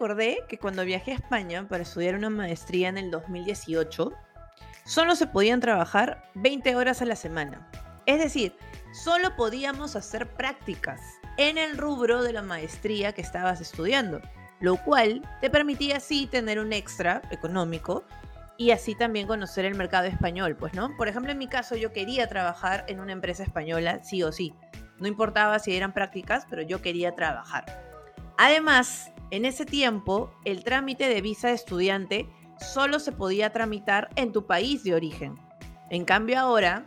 recordé que cuando viajé a España para estudiar una maestría en el 2018, solo se podían trabajar 20 horas a la semana. Es decir, solo podíamos hacer prácticas en el rubro de la maestría que estabas estudiando, lo cual te permitía así tener un extra económico y así también conocer el mercado español, pues, ¿no? Por ejemplo, en mi caso yo quería trabajar en una empresa española, sí o sí. No importaba si eran prácticas, pero yo quería trabajar. Además, en ese tiempo, el trámite de visa de estudiante solo se podía tramitar en tu país de origen. En cambio ahora,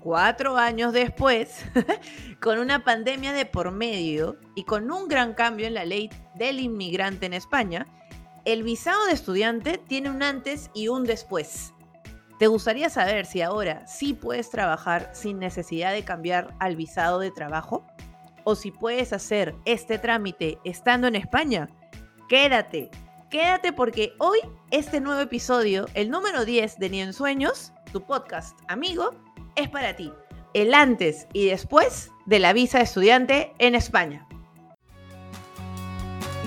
cuatro años después, con una pandemia de por medio y con un gran cambio en la ley del inmigrante en España, el visado de estudiante tiene un antes y un después. ¿Te gustaría saber si ahora sí puedes trabajar sin necesidad de cambiar al visado de trabajo? ¿O si puedes hacer este trámite estando en España? Quédate, quédate porque hoy este nuevo episodio, el número 10 de Ni en Sueños, tu podcast amigo, es para ti. El antes y después de la visa de estudiante en España.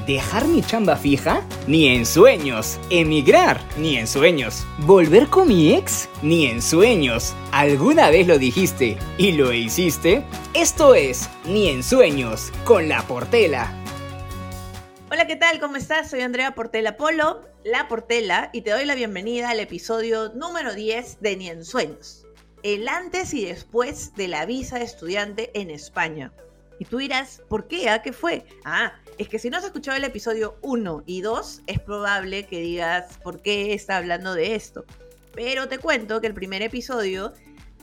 ¿Dejar mi chamba fija? Ni en sueños. ¿Emigrar? Ni en sueños. ¿Volver con mi ex? Ni en sueños. ¿Alguna vez lo dijiste y lo hiciste? Esto es Ni en sueños con la Portela. Hola, ¿qué tal? ¿Cómo estás? Soy Andrea Portela Polo, la Portela, y te doy la bienvenida al episodio número 10 de Ni en Sueños. El antes y después de la visa de estudiante en España. Y tú dirás, ¿por qué? ¿A qué fue? Ah, es que si no has escuchado el episodio 1 y 2, es probable que digas por qué está hablando de esto. Pero te cuento que el primer episodio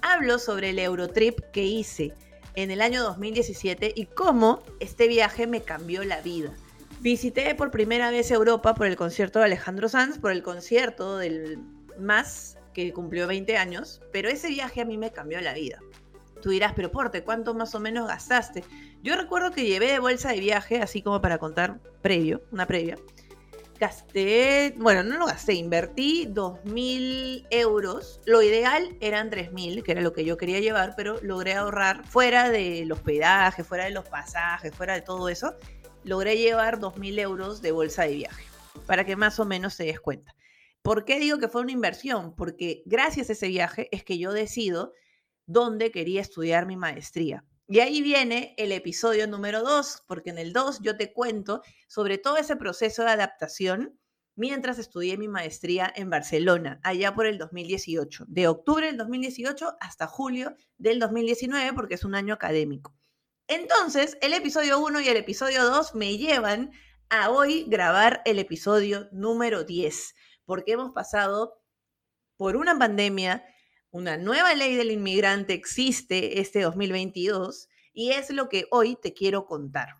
hablo sobre el Eurotrip que hice en el año 2017 y cómo este viaje me cambió la vida. Visité por primera vez Europa por el concierto de Alejandro Sanz, por el concierto del más que cumplió 20 años, pero ese viaje a mí me cambió la vida. Tú dirás, pero Porte, ¿cuánto más o menos gastaste? Yo recuerdo que llevé bolsa de viaje, así como para contar previo, una previa. Gasté, bueno, no lo gasté, invertí 2.000 euros. Lo ideal eran 3.000, que era lo que yo quería llevar, pero logré ahorrar fuera del hospedaje, fuera de los pasajes, fuera de todo eso. Logré llevar 2.000 euros de bolsa de viaje, para que más o menos se des cuenta. ¿Por qué digo que fue una inversión? Porque gracias a ese viaje es que yo decido dónde quería estudiar mi maestría. Y ahí viene el episodio número 2, porque en el 2 yo te cuento sobre todo ese proceso de adaptación mientras estudié mi maestría en Barcelona, allá por el 2018, de octubre del 2018 hasta julio del 2019, porque es un año académico. Entonces, el episodio 1 y el episodio 2 me llevan a hoy grabar el episodio número 10, porque hemos pasado por una pandemia, una nueva ley del inmigrante existe este 2022 y es lo que hoy te quiero contar.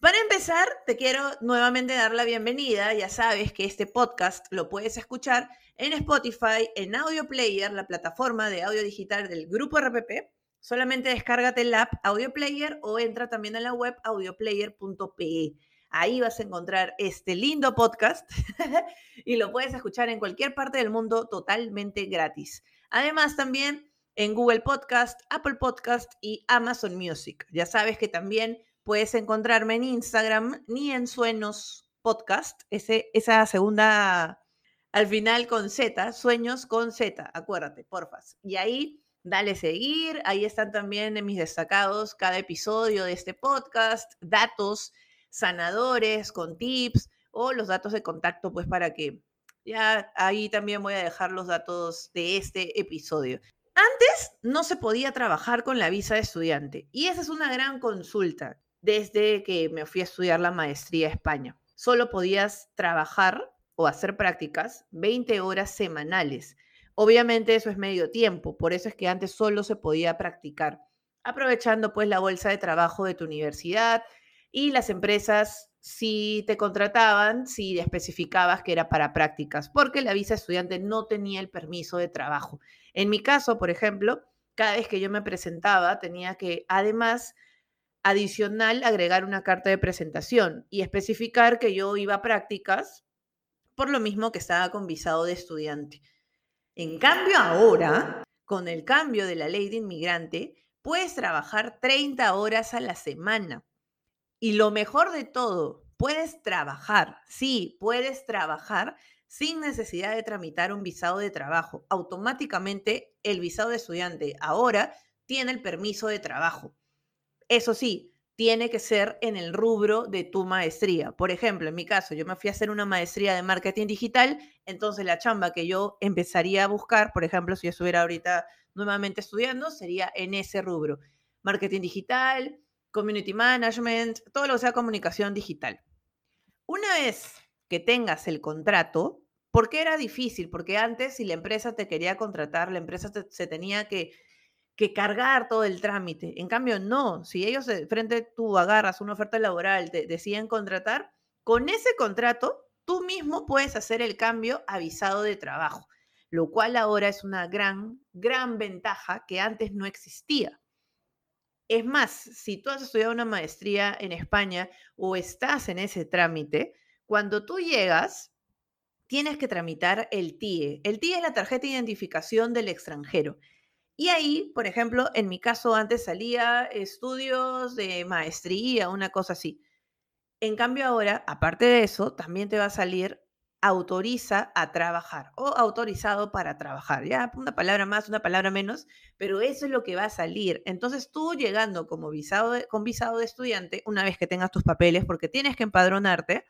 Para empezar, te quiero nuevamente dar la bienvenida. Ya sabes que este podcast lo puedes escuchar en Spotify, en Audio Player, la plataforma de audio digital del grupo RPP. Solamente descárgate el app Audio Player o entra también a la web audioplayer.pe. Ahí vas a encontrar este lindo podcast y lo puedes escuchar en cualquier parte del mundo totalmente gratis. Además, también en Google Podcast, Apple Podcast y Amazon Music. Ya sabes que también puedes encontrarme en Instagram ni en Sueños Podcast, ese, esa segunda al final con Z, Sueños con Z, acuérdate, porfas. Y ahí dale seguir, ahí están también en mis destacados cada episodio de este podcast, datos sanadores, con tips o los datos de contacto, pues para que ya ahí también voy a dejar los datos de este episodio. Antes no se podía trabajar con la visa de estudiante y esa es una gran consulta desde que me fui a estudiar la maestría a España. Solo podías trabajar o hacer prácticas 20 horas semanales. Obviamente eso es medio tiempo, por eso es que antes solo se podía practicar, aprovechando pues la bolsa de trabajo de tu universidad, y las empresas sí te contrataban si especificabas que era para prácticas, porque la visa estudiante no tenía el permiso de trabajo. En mi caso, por ejemplo, cada vez que yo me presentaba tenía que además adicional agregar una carta de presentación y especificar que yo iba a prácticas por lo mismo que estaba con visado de estudiante. En cambio, ahora, con el cambio de la ley de inmigrante, puedes trabajar 30 horas a la semana. Y lo mejor de todo, puedes trabajar, sí, puedes trabajar sin necesidad de tramitar un visado de trabajo. Automáticamente el visado de estudiante ahora tiene el permiso de trabajo. Eso sí, tiene que ser en el rubro de tu maestría. Por ejemplo, en mi caso, yo me fui a hacer una maestría de marketing digital, entonces la chamba que yo empezaría a buscar, por ejemplo, si yo estuviera ahorita nuevamente estudiando, sería en ese rubro. Marketing digital, community management, todo lo que sea comunicación digital. Una vez que tengas el contrato, ¿por qué era difícil? Porque antes si la empresa te quería contratar, la empresa se tenía que que cargar todo el trámite. En cambio, no, si ellos de frente tú agarras una oferta laboral, te deciden contratar, con ese contrato tú mismo puedes hacer el cambio avisado de trabajo, lo cual ahora es una gran, gran ventaja que antes no existía. Es más, si tú has estudiado una maestría en España o estás en ese trámite, cuando tú llegas, tienes que tramitar el TIE. El TIE es la tarjeta de identificación del extranjero. Y ahí, por ejemplo, en mi caso antes salía estudios de maestría, una cosa así. En cambio ahora, aparte de eso, también te va a salir autoriza a trabajar o autorizado para trabajar. Ya, una palabra más, una palabra menos, pero eso es lo que va a salir. Entonces tú llegando como visado con visado de estudiante, una vez que tengas tus papeles, porque tienes que empadronarte,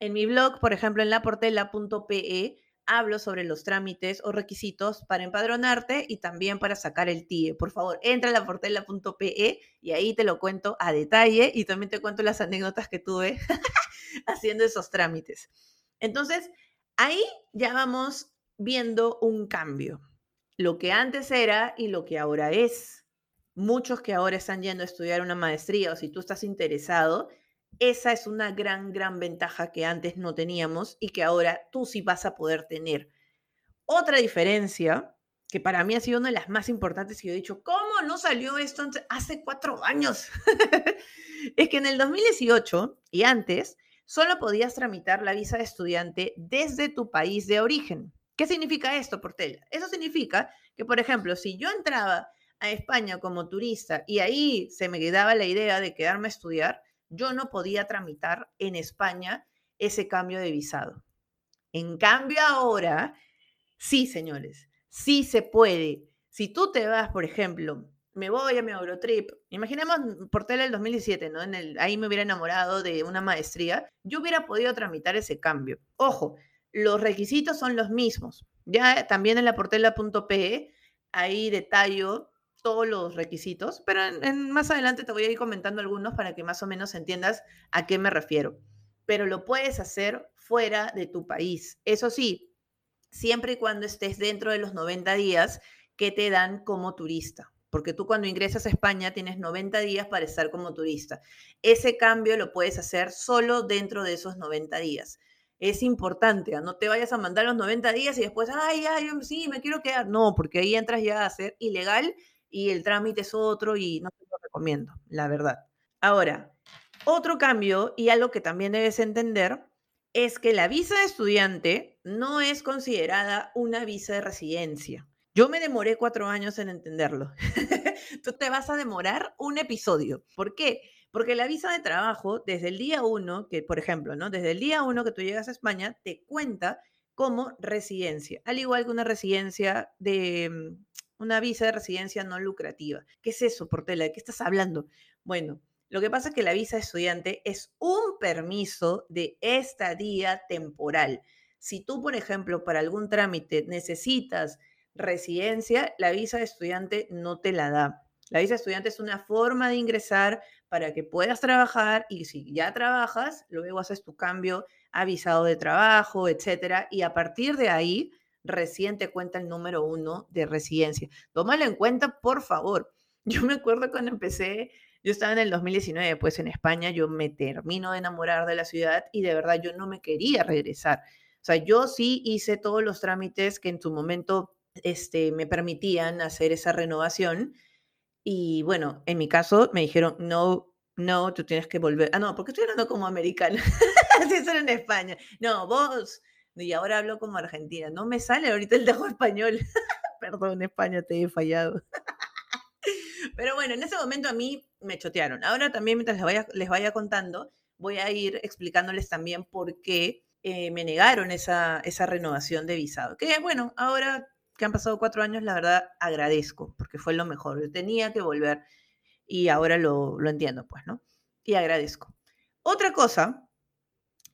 en mi blog, por ejemplo, en laportela.pe, hablo sobre los trámites o requisitos para empadronarte y también para sacar el TIE. Por favor, entra a laportela.pe y ahí te lo cuento a detalle y también te cuento las anécdotas que tuve haciendo esos trámites. Entonces, ahí ya vamos viendo un cambio. Lo que antes era y lo que ahora es. Muchos que ahora están yendo a estudiar una maestría o si tú estás interesado, esa es una gran, gran ventaja que antes no teníamos y que ahora tú sí vas a poder tener. Otra diferencia, que para mí ha sido una de las más importantes y yo he dicho, ¿cómo no salió esto hace cuatro años? es que en el 2018 y antes, solo podías tramitar la visa de estudiante desde tu país de origen. ¿Qué significa esto, Portela? Eso significa que, por ejemplo, si yo entraba a España como turista y ahí se me quedaba la idea de quedarme a estudiar, yo no podía tramitar en España ese cambio de visado. En cambio ahora, sí, señores, sí se puede. Si tú te vas, por ejemplo, me voy a mi Eurotrip, imaginemos por tele el 2017, ¿no? En el, ahí me hubiera enamorado de una maestría, yo hubiera podido tramitar ese cambio. Ojo, los requisitos son los mismos. Ya también en la portela.pe, ahí detallo todos los requisitos, pero en, más adelante te voy a ir comentando algunos para que más o menos entiendas a qué me refiero. Pero lo puedes hacer fuera de tu país. Eso sí, siempre y cuando estés dentro de los 90 días que te dan como turista. Porque tú cuando ingresas a España tienes 90 días para estar como turista. Ese cambio lo puedes hacer solo dentro de esos 90 días. Es importante, ¿ah? no te vayas a mandar los 90 días y después, ay, ay, sí, me quiero quedar. No, porque ahí entras ya a ser ilegal y el trámite es otro y no te lo recomiendo, la verdad. Ahora, otro cambio y algo que también debes entender es que la visa de estudiante no es considerada una visa de residencia. Yo me demoré cuatro años en entenderlo. Tú te vas a demorar un episodio. ¿Por qué? Porque la visa de trabajo, desde el día uno, que por ejemplo, ¿no? Desde el día uno que tú llegas a España, te cuenta como residencia, al igual que una residencia de, mm, una visa de residencia no lucrativa. ¿Qué es eso, Portela? ¿De qué estás hablando? Bueno, lo que pasa es que la visa de estudiante es un permiso de estadía temporal. Si tú, por ejemplo, para algún trámite necesitas residencia, la visa de estudiante no te la da. La visa de estudiante es una forma de ingresar para que puedas trabajar y si ya trabajas, luego haces tu cambio a visado de trabajo, etcétera, y a partir de ahí recién te cuenta el número uno de residencia. Tómalo en cuenta, por favor. Yo me acuerdo cuando empecé, yo estaba en el 2019, pues en España, yo me termino de enamorar de la ciudad y de verdad yo no me quería regresar. O sea, yo sí hice todos los trámites que en su momento este, me permitían hacer esa renovación. Y bueno, en mi caso me dijeron, no, no, tú tienes que volver. Ah, no, porque estoy hablando como americana. Así es en España. No, vos y ahora hablo como argentina. No me sale ahorita el dejo español. Perdón, España, te he fallado. Pero bueno, en ese momento a mí me chotearon. Ahora también, mientras les vaya, les vaya contando, voy a ir explicándoles también por qué eh, me negaron esa, esa renovación de visado. Que bueno, ahora que han pasado cuatro años, la verdad agradezco, porque fue lo mejor. Yo tenía que volver y ahora lo, lo entiendo, pues, ¿no? Y agradezco. Otra cosa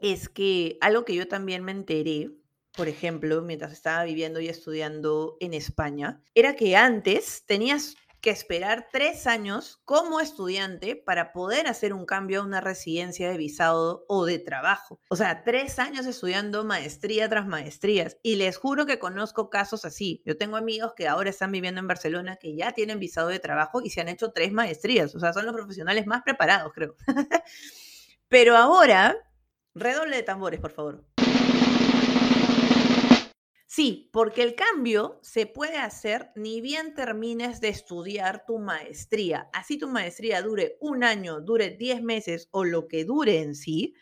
es que algo que yo también me enteré, por ejemplo, mientras estaba viviendo y estudiando en España, era que antes tenías que esperar tres años como estudiante para poder hacer un cambio a una residencia de visado o de trabajo. O sea, tres años estudiando maestría tras maestrías. Y les juro que conozco casos así. Yo tengo amigos que ahora están viviendo en Barcelona que ya tienen visado de trabajo y se han hecho tres maestrías. O sea, son los profesionales más preparados, creo. Pero ahora, redoble de tambores, por favor. Sí, porque el cambio se puede hacer ni bien termines de estudiar tu maestría. Así tu maestría dure un año, dure 10 meses o lo que dure en sí,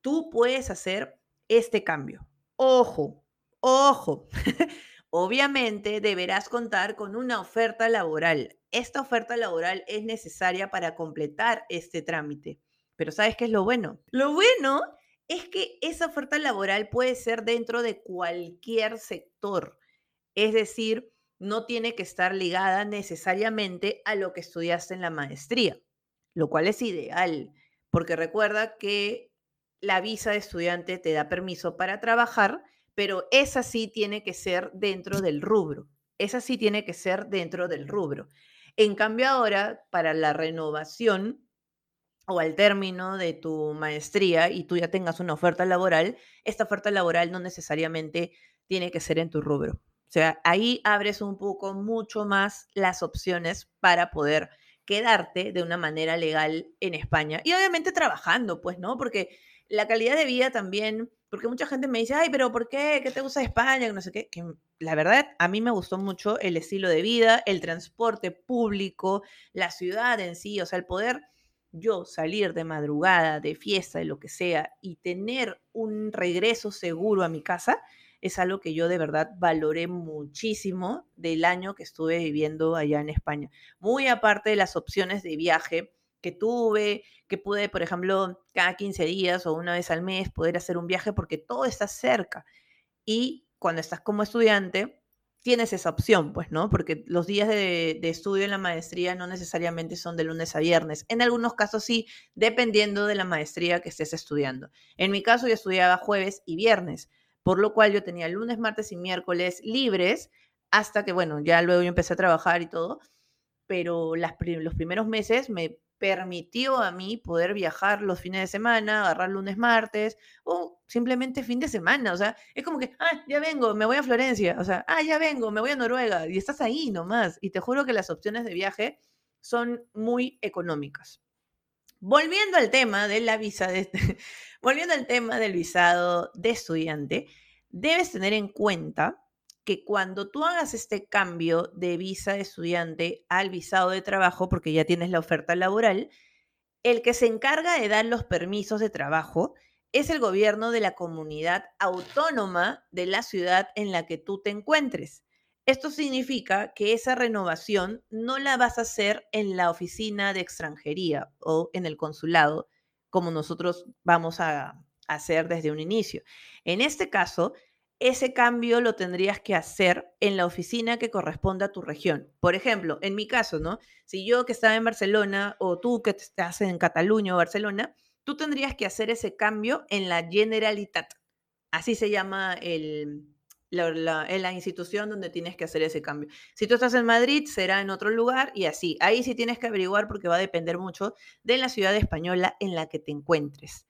tú puedes hacer este cambio. Ojo, ojo. Obviamente deberás contar con una oferta laboral. Esta oferta laboral es necesaria para completar este trámite. Pero ¿sabes qué es lo bueno? Lo bueno es que esa oferta laboral puede ser dentro de cualquier sector. Es decir, no tiene que estar ligada necesariamente a lo que estudiaste en la maestría, lo cual es ideal, porque recuerda que la visa de estudiante te da permiso para trabajar, pero esa sí tiene que ser dentro del rubro. Esa sí tiene que ser dentro del rubro. En cambio ahora, para la renovación, o al término de tu maestría y tú ya tengas una oferta laboral, esta oferta laboral no necesariamente tiene que ser en tu rubro. O sea, ahí abres un poco mucho más las opciones para poder quedarte de una manera legal en España. Y obviamente trabajando, pues, ¿no? Porque la calidad de vida también, porque mucha gente me dice, ay, pero ¿por qué? ¿Qué te gusta España? Que no sé qué. La verdad, a mí me gustó mucho el estilo de vida, el transporte público, la ciudad en sí, o sea, el poder yo salir de madrugada, de fiesta, de lo que sea, y tener un regreso seguro a mi casa, es algo que yo de verdad valoré muchísimo del año que estuve viviendo allá en España. Muy aparte de las opciones de viaje que tuve, que pude, por ejemplo, cada 15 días o una vez al mes poder hacer un viaje porque todo está cerca. Y cuando estás como estudiante, tienes esa opción, pues, ¿no? Porque los días de, estudio en la maestría no necesariamente son de lunes a viernes. En algunos casos sí, dependiendo de la maestría que estés estudiando. En mi caso, yo estudiaba jueves y viernes, por lo cual yo tenía lunes, martes y miércoles libres hasta que, bueno, ya luego yo empecé a trabajar y todo, pero los primeros meses me permitió a mí poder viajar los fines de semana, agarrar lunes, martes o simplemente fin de semana. O sea, es como que, ah, ya vengo, me voy a Florencia. O sea, ah, ya vengo, me voy a Noruega. Y estás ahí nomás. Y te juro que las opciones de viaje son muy económicas. Volviendo al tema de la visa, de, volviendo al tema del visado de estudiante, debes tener en cuenta que cuando tú hagas este cambio de visa de estudiante al visado de trabajo, porque ya tienes la oferta laboral, el que se encarga de dar los permisos de trabajo es el gobierno de la comunidad autónoma de la ciudad en la que tú te encuentres. Esto significa que esa renovación no la vas a hacer en la oficina de extranjería o en el consulado, como nosotros vamos a hacer desde un inicio. En este caso, ese cambio lo tendrías que hacer en la oficina que corresponda a tu región. Por ejemplo, en mi caso, ¿no? Si yo que estaba en Barcelona o tú que estás en Cataluña o Barcelona, tú tendrías que hacer ese cambio en la Generalitat. Así se llama el, la, la, institución donde tienes que hacer ese cambio. Si tú estás en Madrid, será en otro lugar y así. Ahí sí tienes que averiguar porque va a depender mucho de la ciudad española en la que te encuentres.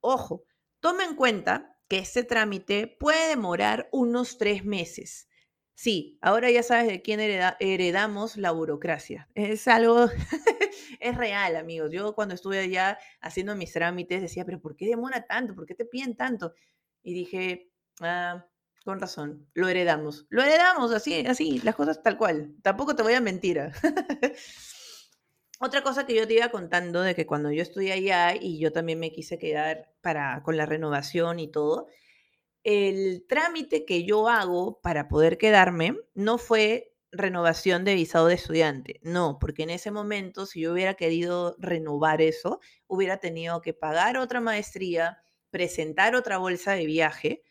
Ojo, toma en cuenta que este trámite puede demorar unos tres meses. Sí, ahora ya sabes de quién heredamos la burocracia. Es algo, es real, amigos. Yo cuando estuve allá haciendo mis trámites decía, pero ¿por qué demora tanto? ¿Por qué te piden tanto? Y dije, ah, con razón, lo heredamos. Lo heredamos así, así, las cosas tal cual. Tampoco te voy a mentir. Otra cosa que yo te iba contando de que cuando yo estudié allá y yo también me quise quedar para, con la renovación y todo, el trámite que yo hago para poder quedarme no fue renovación de visado de estudiante. No, porque en ese momento, si yo hubiera querido renovar eso, hubiera tenido que pagar otra maestría, presentar otra bolsa de viaje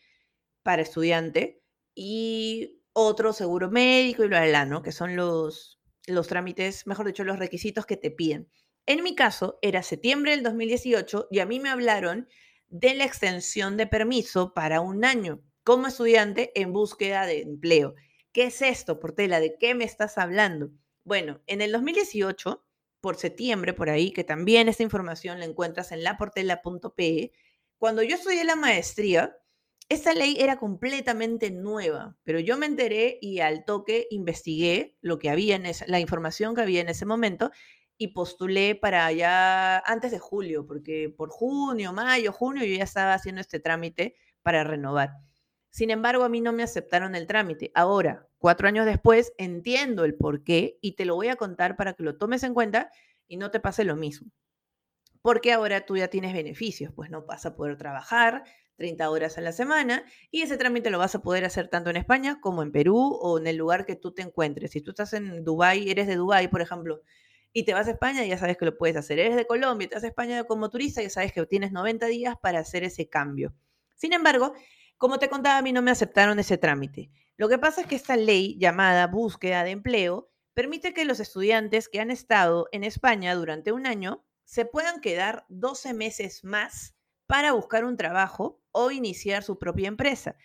para estudiante y otro seguro médico y bla, bla, bla, ¿no? Que son los, los trámites, mejor dicho, los requisitos que te piden. En mi caso, era septiembre del 2018 y a mí me hablaron de la extensión de permiso para un año como estudiante en búsqueda de empleo. ¿Qué es esto, Portela? ¿De qué me estás hablando? Bueno, en el 2018, por septiembre, por ahí, que también esta información la encuentras en laportela.pe, cuando yo estudié la maestría, esta ley era completamente nueva, pero yo me enteré y al toque investigué lo que había en esa, la información que había en ese momento y postulé para allá antes de julio, porque por junio, mayo, junio yo ya estaba haciendo este trámite para renovar. Sin embargo, a mí no me aceptaron el trámite. Ahora, cuatro años después, entiendo el por qué y te lo voy a contar para que lo tomes en cuenta y no te pase lo mismo. Porque ahora tú ya tienes beneficios, pues no vas a poder trabajar 30 horas a la semana y ese trámite lo vas a poder hacer tanto en España como en Perú o en el lugar que tú te encuentres. Si tú estás en Dubái, eres de Dubái, por ejemplo, y te vas a España, ya sabes que lo puedes hacer. Eres de Colombia, te vas a España como turista, ya sabes que tienes 90 días para hacer ese cambio. Sin embargo, como te contaba, a mí no me aceptaron ese trámite. Lo que pasa es que esta ley llamada búsqueda de empleo permite que los estudiantes que han estado en España durante un año se puedan quedar 12 meses más para buscar un trabajo o iniciar su propia empresa.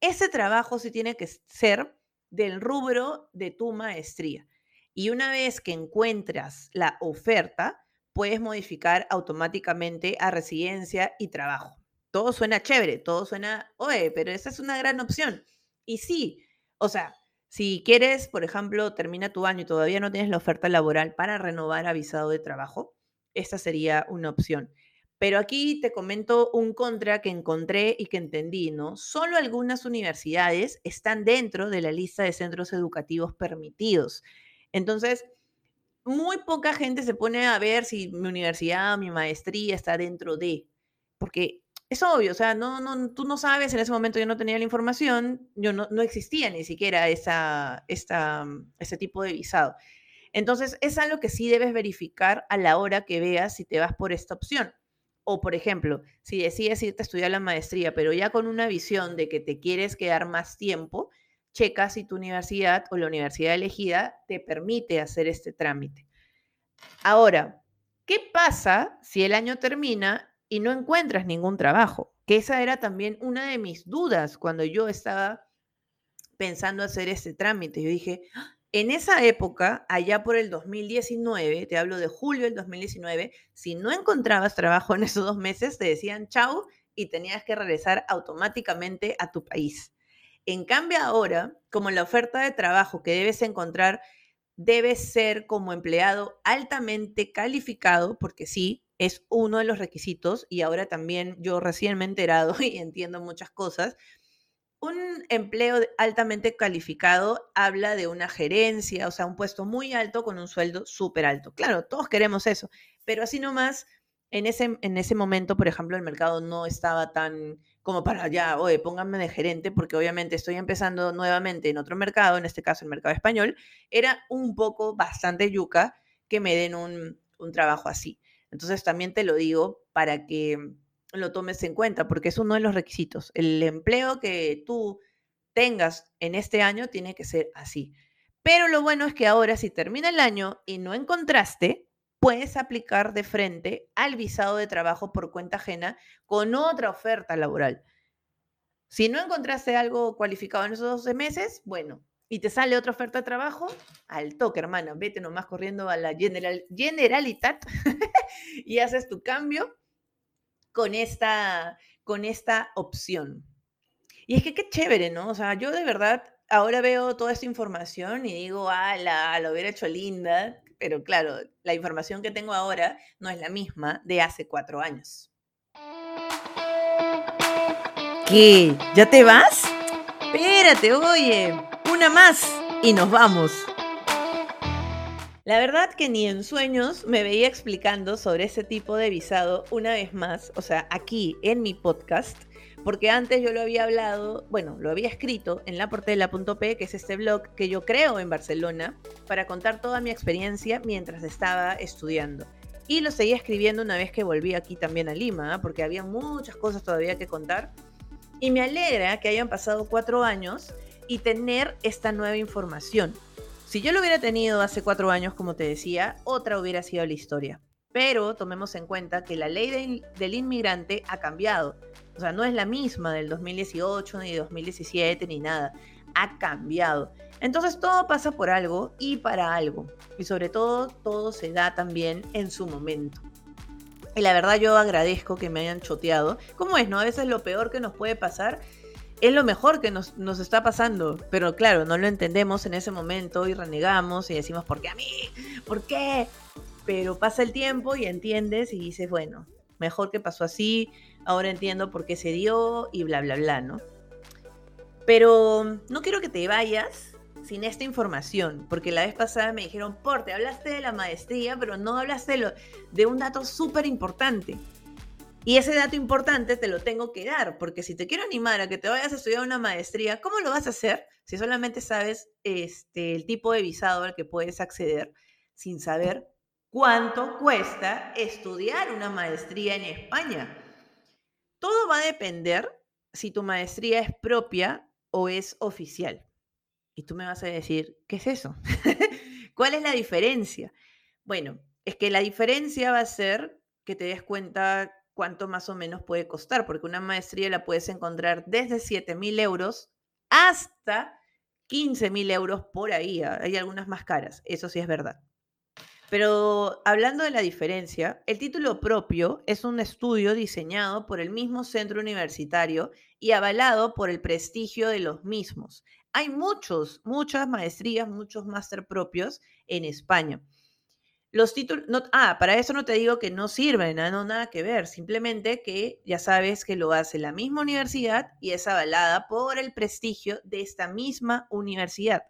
Ese trabajo sí tiene que ser del rubro de tu maestría. Y una vez que encuentras la oferta, puedes modificar automáticamente a residencia y trabajo todo suena chévere, todo suena, oye, pero esa es una gran opción. Y sí, o sea, si quieres, por ejemplo, termina tu año y todavía no tienes la oferta laboral para renovar avisado de trabajo, esta sería una opción. Pero aquí te comento un contra que encontré y que entendí, ¿no? Solo algunas universidades están dentro de la lista de centros educativos permitidos. Entonces, muy poca gente se pone a ver si mi universidad, mi maestría está dentro de, porque es obvio, o sea, no, no, tú no sabes, en ese momento yo no tenía la información, yo no, existía ni siquiera esa, esta, mm, ese tipo de visado. Entonces, es algo que sí debes verificar a la hora que veas si te vas por esta opción. O, por ejemplo, si decides irte a estudiar la maestría, pero ya con una visión de que te quieres quedar más tiempo, checa si tu universidad o la universidad elegida te permite hacer este trámite. Ahora, ¿qué pasa si el año termina y no encuentras ningún trabajo. Que esa era también una de mis dudas cuando yo estaba pensando hacer este trámite. Yo dije, ¡Ah! En esa época, allá por el 2019, te hablo de julio del 2019, si no encontrabas trabajo en esos dos meses, te decían chau y tenías que regresar automáticamente a tu país. En cambio ahora, como la oferta de trabajo que debes encontrar debe ser como empleado altamente calificado, porque sí, es uno de los requisitos y ahora también yo recién me he enterado y entiendo muchas cosas. Un empleo altamente calificado habla de una gerencia, o sea, un puesto muy alto con un sueldo súper alto. Claro, todos queremos eso, pero así nomás, en ese, en ese momento, por ejemplo, el mercado no estaba tan como para ya, oye, pónganme de gerente, porque obviamente estoy empezando nuevamente en otro mercado, en este caso el mercado español, era un poco bastante yuca que me den un, un trabajo así. Entonces también te lo digo para que lo tomes en cuenta, porque es uno de los requisitos. El empleo que tú tengas en este año tiene que ser así. Pero lo bueno es que ahora si termina el año y no encontraste, puedes aplicar de frente al visado de trabajo por cuenta ajena con otra oferta laboral. Si no encontraste algo cualificado en esos 12 meses, bueno, y te sale otra oferta de trabajo, al toque, hermano, vete nomás corriendo a la General, Generalitat y haces tu cambio con esta, con esta opción. Y es que qué chévere, ¿no? O sea, yo de verdad ahora veo toda esta información y digo, ah, la, lo hubiera hecho linda, pero claro, la información que tengo ahora no es la misma de hace cuatro años. ¿Qué? ¿Ya te vas? Espérate, oye una más y nos vamos. La verdad que ni en sueños me veía explicando sobre ese tipo de visado una vez más, o sea, aquí en mi podcast, porque antes yo lo había hablado, bueno, lo había escrito en laportela.p, que es este blog que yo creo en Barcelona, para contar toda mi experiencia mientras estaba estudiando. Y lo seguía escribiendo una vez que volví aquí también a Lima, ¿ah? porque había muchas cosas todavía que contar. Y me alegra que hayan pasado cuatro años y tener esta nueva información. Si yo lo hubiera tenido hace cuatro años, como te decía, otra hubiera sido la historia. Pero tomemos en cuenta que la ley del inmigrante ha cambiado. O sea, no es la misma del 2018, ni 2017, ni nada. Ha cambiado. Entonces todo pasa por algo y para algo. Y sobre todo, todo se da también en su momento. Y la verdad yo agradezco que me hayan choteado. ¿Cómo es, no? A veces lo peor que nos puede pasar es lo mejor que nos, nos, está pasando. Pero claro, no lo entendemos en ese momento y renegamos y decimos, ¿por qué a mí? ¿Por qué? Pero pasa el tiempo y entiendes y dices, bueno, mejor que pasó así, ahora entiendo por qué se dio y bla, bla, bla, ¿no? Pero no quiero que te vayas sin esta información, porque la vez pasada me dijeron, Porte, hablaste de la maestría, pero no hablaste de, de un dato súper importante. Y ese dato importante te lo tengo que dar, porque si te quiero animar a que te vayas a estudiar una maestría, ¿cómo lo vas a hacer si solamente sabes este, el tipo de visado al que puedes acceder sin saber cuánto cuesta estudiar una maestría en España? Todo va a depender si tu maestría es propia o es oficial. Y tú me vas a decir, ¿qué es eso? ¿Cuál es la diferencia? Bueno, es que la diferencia va a ser que te des cuenta cuánto más o menos puede costar, porque una maestría la puedes encontrar desde 7 mil euros hasta 15 mil euros por ahí. ¿ah? Hay algunas más caras, eso sí es verdad. Pero hablando de la diferencia, el título propio es un estudio diseñado por el mismo centro universitario y avalado por el prestigio de los mismos. Hay muchos, muchas maestrías, muchos máster propios en España. Los títulos, no, ah, para eso no te digo que no sirven, no nada que ver, simplemente que ya sabes que lo hace la misma universidad y es avalada por el prestigio de esta misma universidad,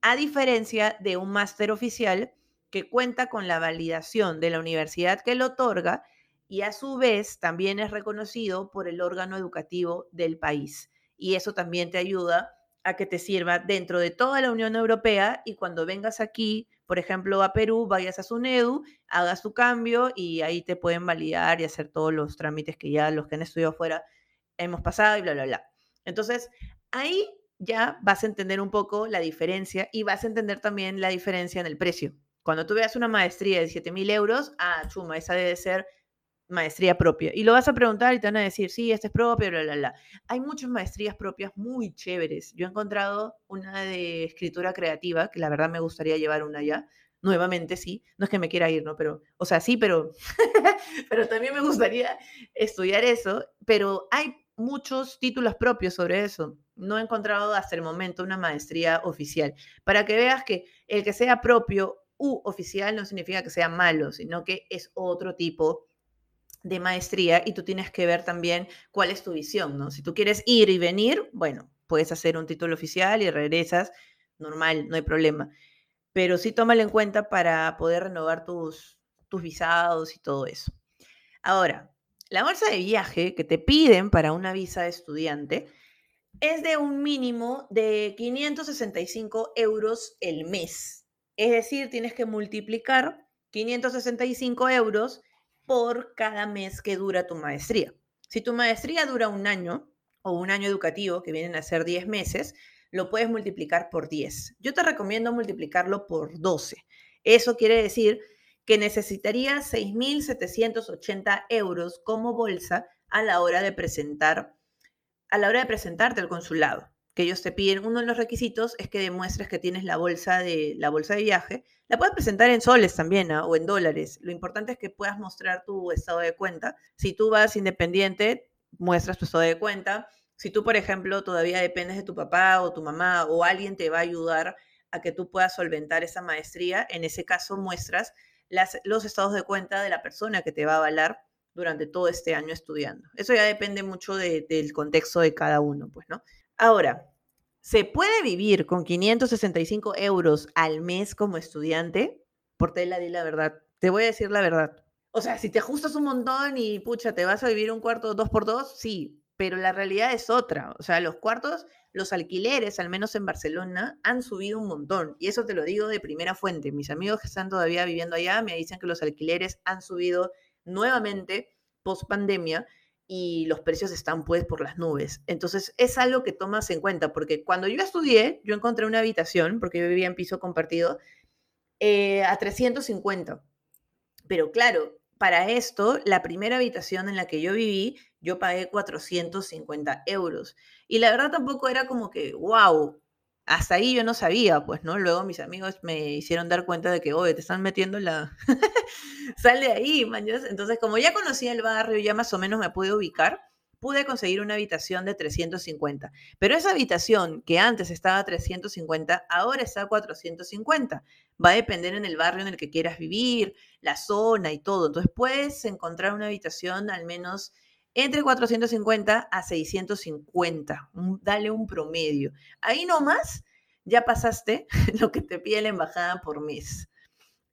a diferencia de un máster oficial que cuenta con la validación de la universidad que lo otorga y a su vez también es reconocido por el órgano educativo del país. Y eso también te ayuda a que te sirva dentro de toda la Unión Europea y cuando vengas aquí por ejemplo, a Perú, vayas a SUNEDU, hagas tu cambio y ahí te pueden validar y hacer todos los trámites que ya los que han estudiado afuera hemos pasado y bla, bla, bla. Entonces, ahí ya vas a entender un poco la diferencia y vas a entender también la diferencia en el precio. Cuando tú veas una maestría de 7 mil euros, ah, chuma, esa debe ser maestría propia. Y lo vas a preguntar y te van a decir, sí, esta es propia, bla, bla, bla. Hay muchas maestrías propias muy chéveres. Yo he encontrado una de escritura creativa, que la verdad me gustaría llevar una ya. Nuevamente, sí. No es que me quiera ir, ¿no? Pero, o sea, sí, pero, pero también me gustaría estudiar eso. Pero hay muchos títulos propios sobre eso. No he encontrado hasta el momento una maestría oficial. Para que veas que el que sea propio u oficial no significa que sea malo, sino que es otro tipo de maestría y tú tienes que ver también cuál es tu visión, ¿no? Si tú quieres ir y venir, bueno, puedes hacer un título oficial y regresas, normal, no hay problema. Pero sí tómalo en cuenta para poder renovar tus, tus visados y todo eso. Ahora, la bolsa de viaje que te piden para una visa de estudiante es de un mínimo de 565 euros el mes. Es decir, tienes que multiplicar 565 euros por cada mes que dura tu maestría. Si tu maestría dura un año o un año educativo, que vienen a ser 10 meses, lo puedes multiplicar por 10. Yo te recomiendo multiplicarlo por 12. Eso quiere decir que necesitarías 6.780 euros como bolsa a la hora de presentar a la hora de presentarte al consulado que ellos te piden, uno de los requisitos es que demuestres que tienes la bolsa de, la bolsa de viaje. La puedes presentar en soles también ¿ah? o en dólares. Lo importante es que puedas mostrar tu estado de cuenta. Si tú vas independiente, muestras tu estado de cuenta. Si tú, por ejemplo, todavía dependes de tu papá o tu mamá o alguien te va a ayudar a que tú puedas solventar esa maestría, en ese caso muestras los estados de cuenta de la persona que te va a avalar durante todo este año estudiando. Eso ya depende mucho del contexto de cada uno, pues, ¿no? Ahora, ¿se puede vivir con 565 euros al mes como estudiante? Por tela, di la verdad. Te voy a decir la verdad. O sea, si te ajustas un montón y pucha, te vas a vivir un cuarto dos por dos, sí, pero la realidad es otra. O sea, los cuartos, los alquileres, al menos en Barcelona, han subido un montón. Y eso te lo digo de primera fuente. Mis amigos que están todavía viviendo allá me dicen que los alquileres han subido nuevamente post pandemia y los precios están pues por las nubes. Entonces es algo que tomas en cuenta, porque cuando yo estudié, yo encontré una habitación, porque yo vivía en piso compartido, eh, a 350. Pero claro, para esto, la primera habitación en la que yo viví, yo pagué 450 euros. Y la verdad tampoco era como que, wow, hasta ahí yo no sabía, pues, ¿no? Luego mis amigos me hicieron dar cuenta de que, oye, te están metiendo la... Sale de ahí, man. Entonces, como ya conocía el barrio, ya más o menos me pude ubicar, pude conseguir una habitación de 350. Pero esa habitación que antes estaba a 350, ahora está a 450. Va a depender en el barrio en el que quieras vivir, la zona y todo. Entonces, puedes encontrar una habitación al menos entre 450 a 650. dale un promedio. Ahí nomás ya pasaste lo que te pide la embajada por mes.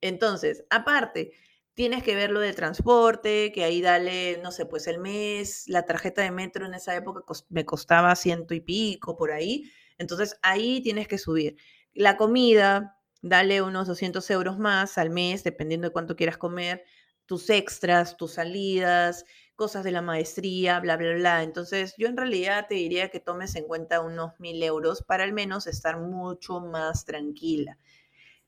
Entonces, aparte, tienes que ver lo del transporte, que ahí dale, no sé, pues el mes, la tarjeta de metro en esa época me costaba ciento y pico por ahí. Entonces, ahí tienes que subir. La comida, dale unos 200 euros más al mes, dependiendo de cuánto quieras comer, tus extras, tus salidas, cosas de la maestría, bla, bla, bla. Entonces, yo en realidad te diría que tomes en cuenta unos mil euros para al menos estar mucho más tranquila.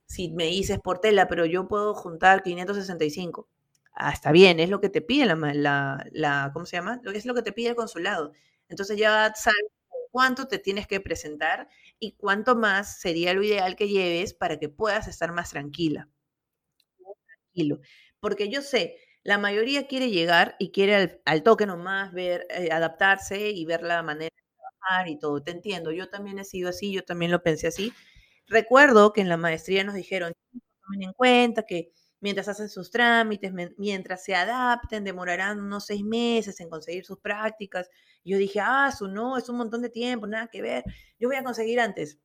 Si me dices por tela, pero yo puedo juntar 565. Ah, está bien, es lo que te pide la, la, la, ¿cómo se llama? Es lo que te pide el consulado. Entonces ya sabes cuánto te tienes que presentar y cuánto más sería lo ideal que lleves para que puedas estar más tranquila. Tranquilo. Porque yo sé, la mayoría quiere llegar y quiere al, toque nomás ver, eh, adaptarse y ver la manera de trabajar y todo. Te entiendo, yo también he sido así, yo también lo pensé así. Recuerdo que en la maestría nos dijeron, tomen en cuenta que mientras hacen sus trámites, mientras se adapten, demorarán unos seis meses en conseguir sus prácticas. yo dije, ah, eso no, es un montón de tiempo, nada que ver. Yo voy a conseguir antes.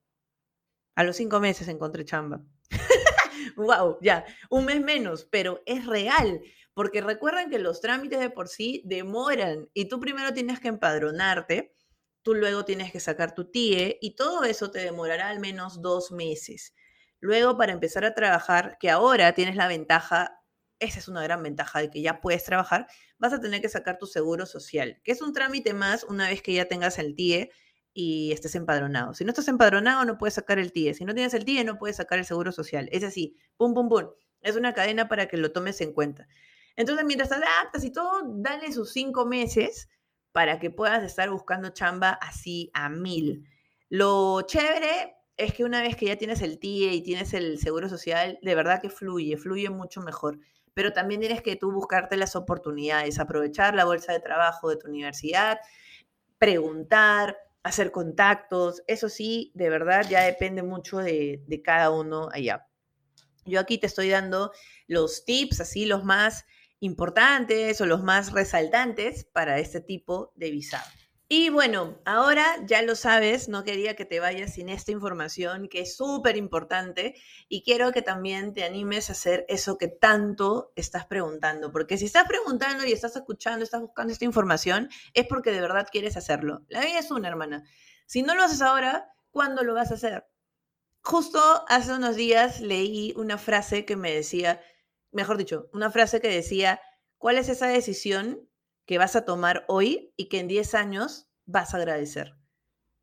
A los cinco meses encontré chamba. wow, ya, un mes menos, pero es real porque recuerden que los trámites de por sí demoran y tú primero tienes que empadronarte, tú luego tienes que sacar tu TIE y todo eso te demorará al menos dos meses. Luego, para empezar a trabajar, que ahora tienes la ventaja, esa es una gran ventaja de que ya puedes trabajar, vas a tener que sacar tu seguro social, que es un trámite más una vez que ya tengas el TIE y estés empadronado. Si no estás empadronado, no puedes sacar el TIE. Si no tienes el TIE, no puedes sacar el seguro social. Es así, pum, pum, pum. Es una cadena para que lo tomes en cuenta. Entonces, mientras adaptas y todo, dale sus cinco meses para que puedas estar buscando chamba así a mil. Lo chévere es que una vez que ya tienes el TIE y tienes el seguro social, de verdad que fluye, fluye mucho mejor. Pero también tienes que tú buscarte las oportunidades, aprovechar la bolsa de trabajo de tu universidad, preguntar, hacer contactos. Eso sí, de verdad ya depende mucho de, de cada uno allá. Yo aquí te estoy dando los tips, así los más importantes o los más resaltantes para este tipo de visado. Y bueno, ahora ya lo sabes, no quería que te vayas sin esta información que es súper importante y quiero que también te animes a hacer eso que tanto estás preguntando, porque si estás preguntando y estás escuchando, estás buscando esta información, es porque de verdad quieres hacerlo. La vida es una, hermana. Si no lo haces ahora, ¿cuándo lo vas a hacer? Justo hace unos días leí una frase que me decía, mejor dicho, una frase que decía, ¿cuál es esa decisión que vas a tomar hoy y que en 10 años vas a agradecer?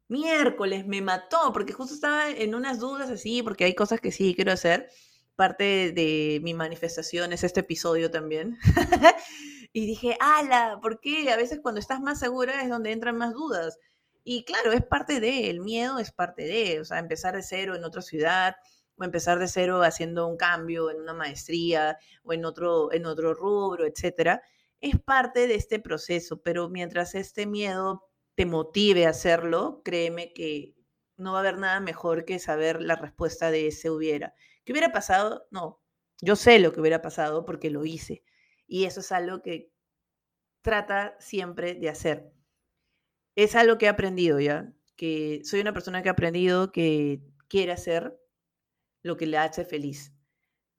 Miércoles me mató porque justo estaba en unas dudas así, porque hay cosas que sí quiero hacer. Parte de mi manifestación es este episodio también. y dije, ala, ¿por qué? A veces cuando estás más segura es donde entran más dudas. Y claro, es parte de, el miedo es parte de, o sea, empezar de cero en otra ciudad, empezar de cero haciendo un cambio en una maestría o en otro, en otro rubro, etcétera, es parte de este proceso, pero mientras este miedo te motive a hacerlo, créeme que no va a haber nada mejor que saber la respuesta de ese hubiera. ¿Qué hubiera pasado? No, yo sé lo que hubiera pasado porque lo hice. Y eso es algo que trata siempre de hacer. Es algo que he aprendido ya, que soy una persona que ha aprendido que quiere hacer lo que le hace feliz.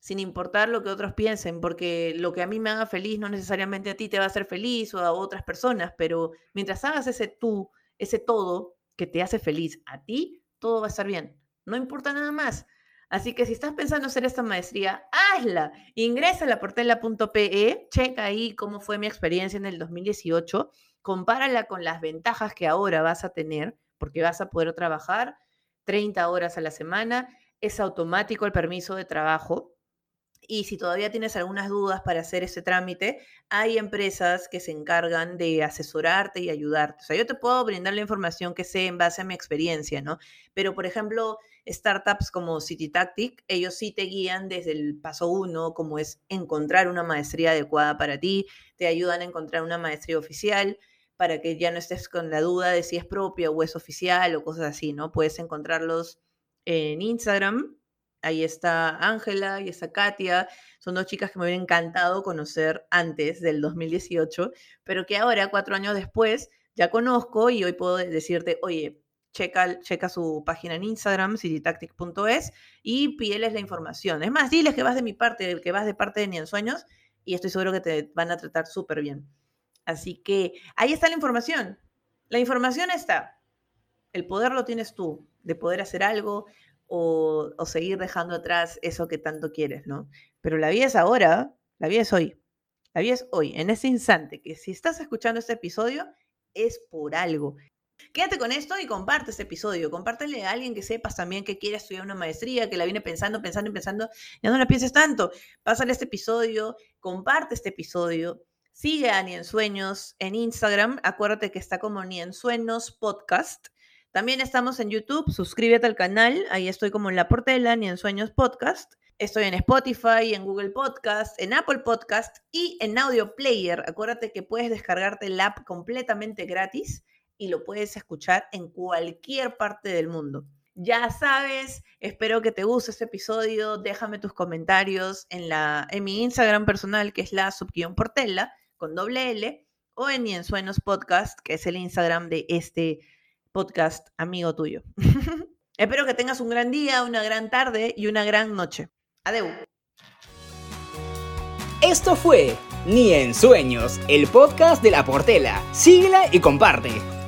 sin importar lo que otros piensen, porque lo que a mí me haga feliz no necesariamente a ti te va a hacer feliz o a otras personas, pero mientras hagas ese tú, ese todo que te hace feliz a ti, todo va a estar bien. No importa nada más. Así que si estás pensando hacer esta maestría, hazla. Ingresa a la portela.pe, checa ahí cómo fue mi experiencia en el 2018, compárala con las ventajas que ahora vas a tener, porque vas a poder trabajar 30 horas a la semana, es automático el permiso de trabajo, y si todavía tienes algunas dudas para hacer ese trámite, hay empresas que se encargan de asesorarte y ayudarte. O sea, yo te puedo brindar la información que sé en base a mi experiencia, ¿no? Pero, por ejemplo, startups como CityTactic, ellos sí te guían desde el paso uno, como es encontrar una maestría adecuada para ti, te ayudan a encontrar una maestría oficial para que ya no estés con la duda de si es propia o es oficial o cosas así, ¿no? Puedes encontrarlos en Instagram Ahí está Ángela y está Katia. Son dos chicas que me hubiera encantado conocer antes del 2018, pero que ahora, cuatro años después, ya conozco y hoy puedo decirte, oye, checa, checa su página en Instagram, citytactic.es, y pídeles la información. Es más, diles que vas de mi parte, que vas de parte de Ni en Sueños, y estoy seguro que te van a tratar súper bien. Así que ahí está la información. La información está. El poder lo tienes tú, de poder hacer algo, o, seguir dejando atrás eso que tanto quieres, ¿no? Pero la vida es ahora, la vida es hoy. La vida es hoy, en ese instante, que si estás escuchando este episodio, es por algo. Quédate con esto y comparte este episodio. Compártele a alguien que sepas también que quiere estudiar una maestría, que la viene pensando, pensando pensando. Ya no la pienses tanto. Pásale este episodio, comparte este episodio. Sigue a Ni en Sueños en Instagram. Acuérdate que está como Ni en Sueños Podcast. También estamos en YouTube, suscríbete al canal, ahí estoy como en La Portela, ni en Sueños Podcast. Estoy en Spotify, en Google Podcast, en Apple Podcast y en Audio Player. Acuérdate que puedes descargarte la app completamente gratis y lo puedes escuchar en cualquier parte del mundo. Ya sabes, espero que te guste este episodio. Déjame tus comentarios en, la, en mi Instagram personal, que es la subguión portela, con doble L, o en mi Ensueños Podcast, que es el Instagram de este podcast amigo tuyo. Espero que tengas un gran día, una gran tarde y una gran noche. Adeu. Esto fue Ni en Sueños, el podcast de la Portela. Síguela y comparte.